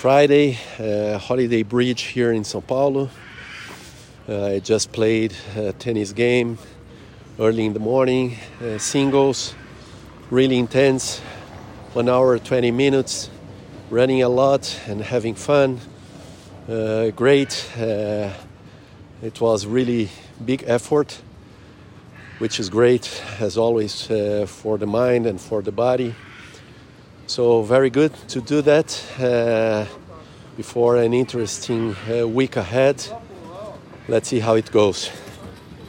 Friday, uh, Holiday Bridge here in Sao Paulo. Uh, I just played a tennis game early in the morning, uh, singles, really intense, one hour, 20 minutes, running a lot and having fun. Uh, great. Uh, it was really big effort, which is great as always uh, for the mind and for the body. So very good to do that uh, before an interesting uh, week ahead. Let's see how it goes.